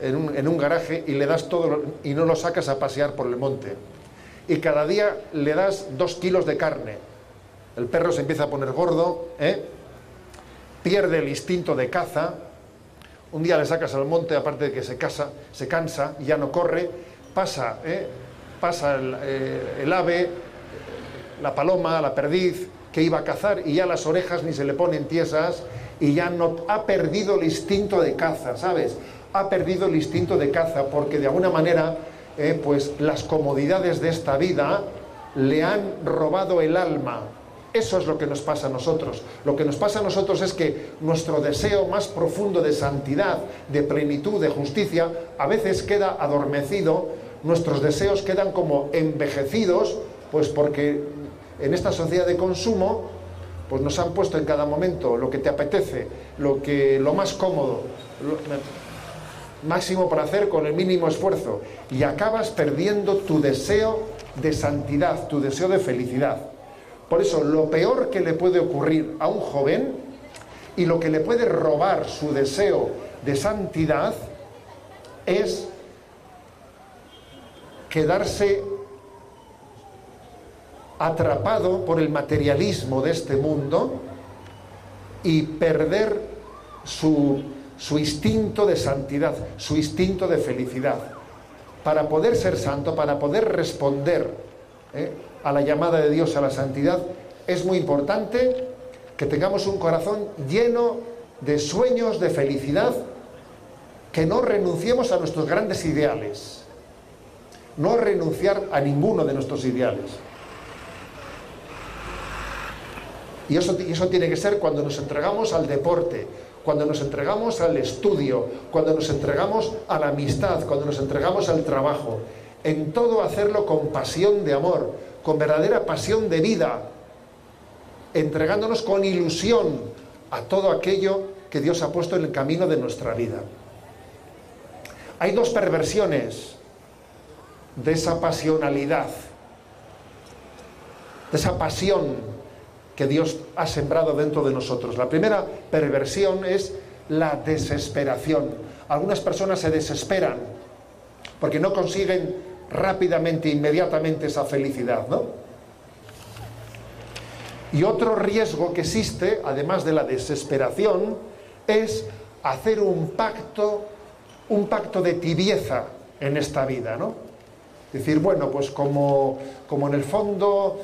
en, un, en, un, garaje y le das todo y no lo sacas a pasear por el monte. Y cada día le das dos kilos de carne. El perro se empieza a poner gordo, ¿eh? pierde el instinto de caza, un día le sacas al monte, aparte de que se, casa, se cansa y ya no corre, pasa, ¿eh? pasa el, eh, el ave, la paloma, la perdiz, que iba a cazar y ya las orejas ni se le ponen tiesas y ya no ha perdido el instinto de caza, ¿sabes? Ha perdido el instinto de caza porque de alguna manera, eh, pues las comodidades de esta vida le han robado el alma. Eso es lo que nos pasa a nosotros. Lo que nos pasa a nosotros es que nuestro deseo más profundo de santidad, de plenitud, de justicia, a veces queda adormecido, nuestros deseos quedan como envejecidos, pues porque en esta sociedad de consumo, pues nos han puesto en cada momento lo que te apetece, lo que lo más cómodo, máximo para hacer con el mínimo esfuerzo y acabas perdiendo tu deseo de santidad, tu deseo de felicidad. Por eso lo peor que le puede ocurrir a un joven y lo que le puede robar su deseo de santidad es quedarse atrapado por el materialismo de este mundo y perder su, su, instinto de santidad, su instinto de felicidad. Para poder ser santo, para poder responder ¿eh? a la llamada de Dios a la santidad, es muy importante que tengamos un corazón lleno de sueños de felicidad, que no renunciemos a nuestros grandes ideales, no renunciar a ninguno de nuestros ideales. Y eso, y eso tiene que ser cuando nos entregamos al deporte, cuando nos entregamos al estudio, cuando nos entregamos a la amistad, cuando nos entregamos al trabajo. En todo hacerlo con pasión de amor, con verdadera pasión de vida, entregándonos con ilusión a todo aquello que Dios ha puesto en el camino de nuestra vida. Hay dos perversiones de esa pasionalidad, de esa pasión que Dios ha sembrado dentro de nosotros. La primera perversión es la desesperación. Algunas personas se desesperan porque no consiguen rápidamente, inmediatamente esa felicidad, ¿no? Y otro riesgo que existe, además de la desesperación, es hacer un pacto, un pacto de tibieza en esta vida, ¿no? Decir, bueno, pues como, como en el fondo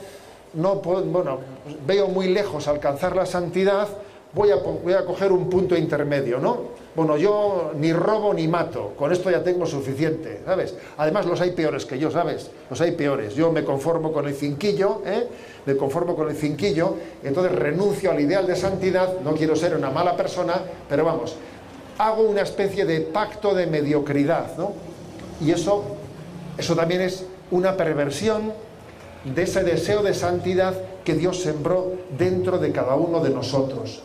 no puedo, bueno, veo muy lejos alcanzar la santidad, voy a, voy a coger un punto intermedio, ¿no? Bueno, yo ni robo ni mato, con esto ya tengo suficiente, ¿sabes? Además los hay peores que yo, ¿sabes? Los hay peores. Yo me conformo con el cinquillo, ¿eh? Me conformo con el cinquillo, entonces renuncio al ideal de santidad, no quiero ser una mala persona, pero vamos, hago una especie de pacto de mediocridad, ¿no? Y eso, eso también es una perversión de ese deseo de santidad que Dios sembró dentro de cada uno de nosotros.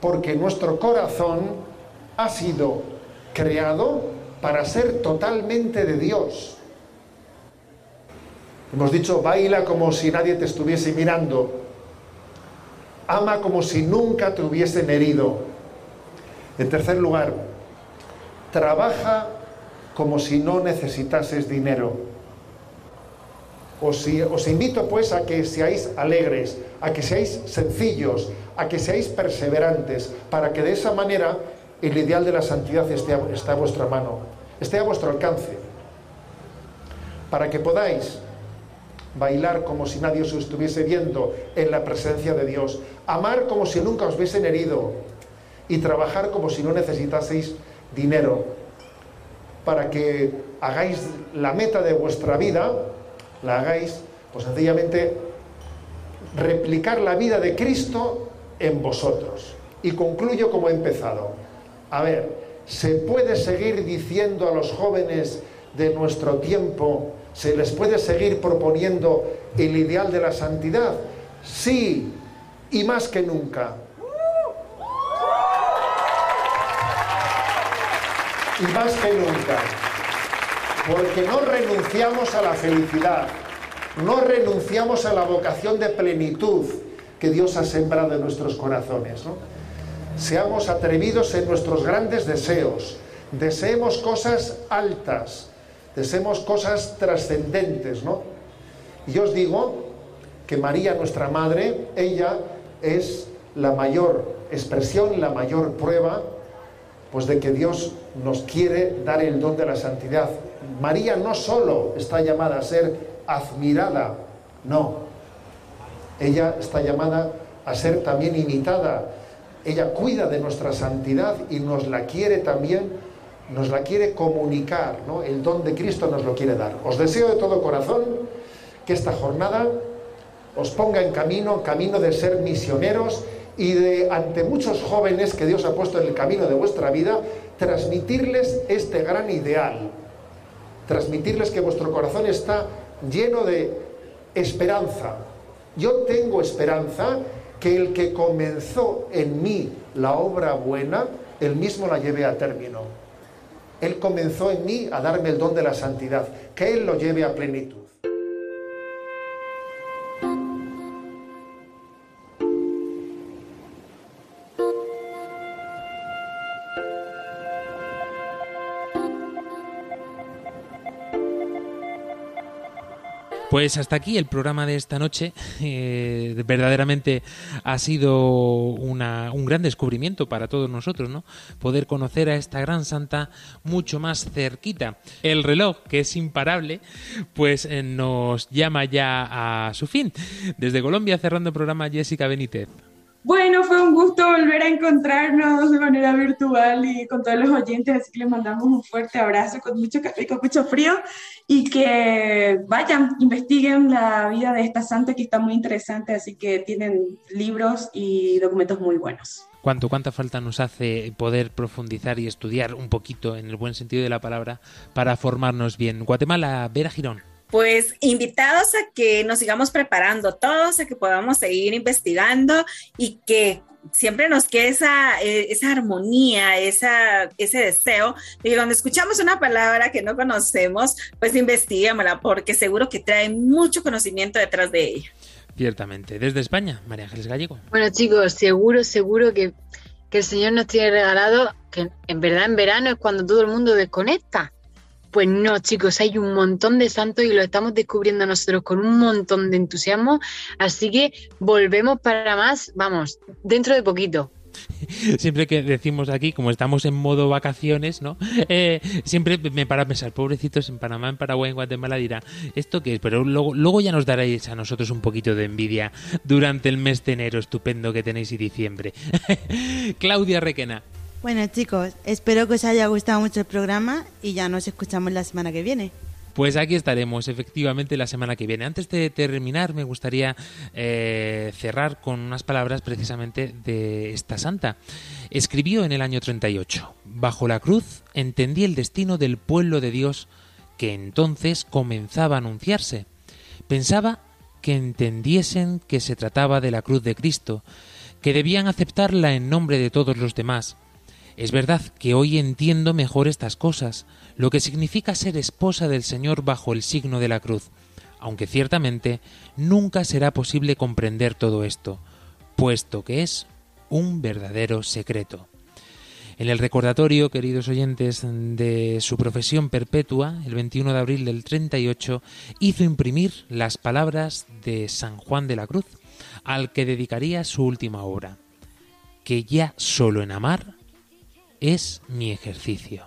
Porque nuestro corazón ha sido creado para ser totalmente de Dios. Hemos dicho, baila como si nadie te estuviese mirando. Ama como si nunca te hubiesen herido. En tercer lugar, trabaja como si no necesitases dinero. Os, invito pues a que seáis alegres, a que seáis sencillos, a que seáis perseverantes, para que de esa manera el ideal de la santidad esté a, esté a vuestra mano, esté a vuestro alcance, para que podáis bailar como si nadie os estuviese viendo en la presencia de Dios, amar como si nunca os hubiesen herido y trabajar como si no necesitaseis dinero, para que hagáis la meta de vuestra vida la hagáis, pues sencillamente replicar la vida de Cristo en vosotros. Y concluyo como he empezado. A ver, ¿se puede seguir diciendo a los jóvenes de nuestro tiempo, se les puede seguir proponiendo el ideal de la santidad? Sí, y más que nunca. Y más que nunca porque no renunciamos a la felicidad, no renunciamos a la vocación de plenitud que Dios ha sembrado en nuestros corazones. Seamos atrevidos en nuestros grandes deseos, deseemos cosas altas, deseemos cosas trascendentes. ¿no? Y os digo que María, nuestra Madre, ella es la mayor expresión, la mayor prueba pues de que Dios nos quiere dar el don de la santidad. María no solo está llamada a ser admirada, no. Ella está llamada a ser también imitada. Ella cuida de nuestra santidad y nos la quiere también, nos la quiere comunicar, ¿no? El don de Cristo nos lo quiere dar. Os deseo de todo corazón que esta jornada os ponga en camino, camino de ser misioneros y de, ante muchos jóvenes que Dios ha puesto en el camino de vuestra vida, transmitirles este gran ideal, transmitirles que vuestro corazón está lleno de esperanza. Yo tengo esperanza que el que comenzó en mí la obra buena, él mismo la lleve a término. Él comenzó en mí a darme el don de la santidad, que Él lo lleve a plenitud. Pues hasta aquí el programa de esta noche. Eh, verdaderamente ha sido una- un gran descubrimiento para todos nosotros, ¿no? Poder conocer a esta gran santa mucho más cerquita. El reloj, que es imparable, pues eh, nos llama ya a su fin. Desde Colombia, cerrando el programa, Jessica Benítez. Bueno, fue un gusto volver a encontrarnos de manera virtual y con todos los oyentes, así que les mandamos un fuerte abrazo con mucho café con mucho frío y que vayan, investiguen la vida de esta santa que está muy interesante, así que tienen libros y documentos muy buenos. ¿Cuánto, ¿Cuánta falta nos hace poder profundizar y estudiar un poquito, en el buen sentido de la palabra, para formarnos bien? Guatemala, Vera Girón. Pues invitados a que nos sigamos preparando todos, a que podamos seguir investigando y que siempre nos quede esa, eh, esa armonía, esa, ese deseo de que cuando escuchamos una palabra que no conocemos, pues investiguémosla, porque seguro que trae mucho conocimiento detrás de ella. Ciertamente. Desde España, María Ángeles Gallego. Bueno, chicos, seguro, seguro que, que el Señor nos tiene regalado que en verdad en verano es cuando todo el mundo desconecta. Pues no, chicos, hay un montón de santos y lo estamos descubriendo nosotros con un montón de entusiasmo. Así que volvemos para más, vamos, dentro de poquito. Siempre que decimos aquí, como estamos en modo vacaciones, ¿no? Eh, siempre me para a pensar, pobrecitos en Panamá, en Paraguay, en Guatemala, dirá, ¿esto qué es? Pero luego, luego ya nos daréis a nosotros un poquito de envidia durante el mes de enero estupendo que tenéis y diciembre. Claudia Requena. Bueno chicos, espero que os haya gustado mucho el programa y ya nos escuchamos la semana que viene. Pues aquí estaremos efectivamente la semana que viene. Antes de terminar, me gustaría eh, cerrar con unas palabras precisamente de esta santa. Escribió en el año 38, Bajo la cruz entendí el destino del pueblo de Dios que entonces comenzaba a anunciarse. Pensaba que entendiesen que se trataba de la cruz de Cristo, que debían aceptarla en nombre de todos los demás. Es verdad que hoy entiendo mejor estas cosas, lo que significa ser esposa del Señor bajo el signo de la cruz, aunque ciertamente nunca será posible comprender todo esto, puesto que es un verdadero secreto. En el recordatorio, queridos oyentes, de su profesión perpetua, el 21 de abril del 38, hizo imprimir las palabras de San Juan de la Cruz, al que dedicaría su última obra, que ya solo en amar es mi ejercicio.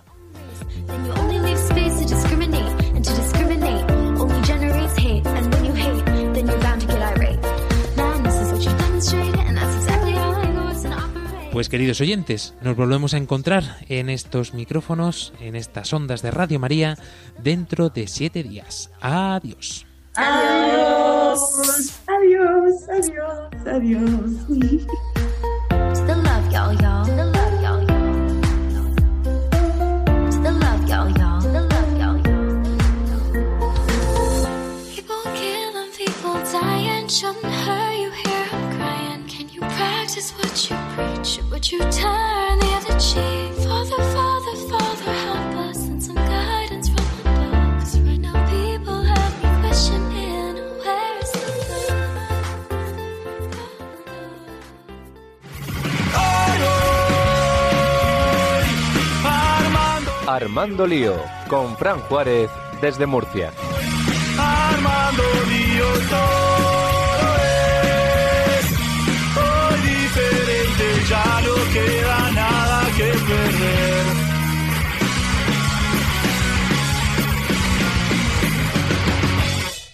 Pues queridos oyentes, nos volvemos a encontrar en estos micrófonos, en estas ondas de Radio María, dentro de siete días. Adiós. Adiós. Adiós, adiós, adiós. Shouldn't hurt you hear 'em crying. Can you practice what you preach? Or would you turn the other cheek? Father, Father, Father, help us and some guidance from above. 'Cause right now people have me questioning where's the love? Armando Lío, con Fran Juárez desde Murcia.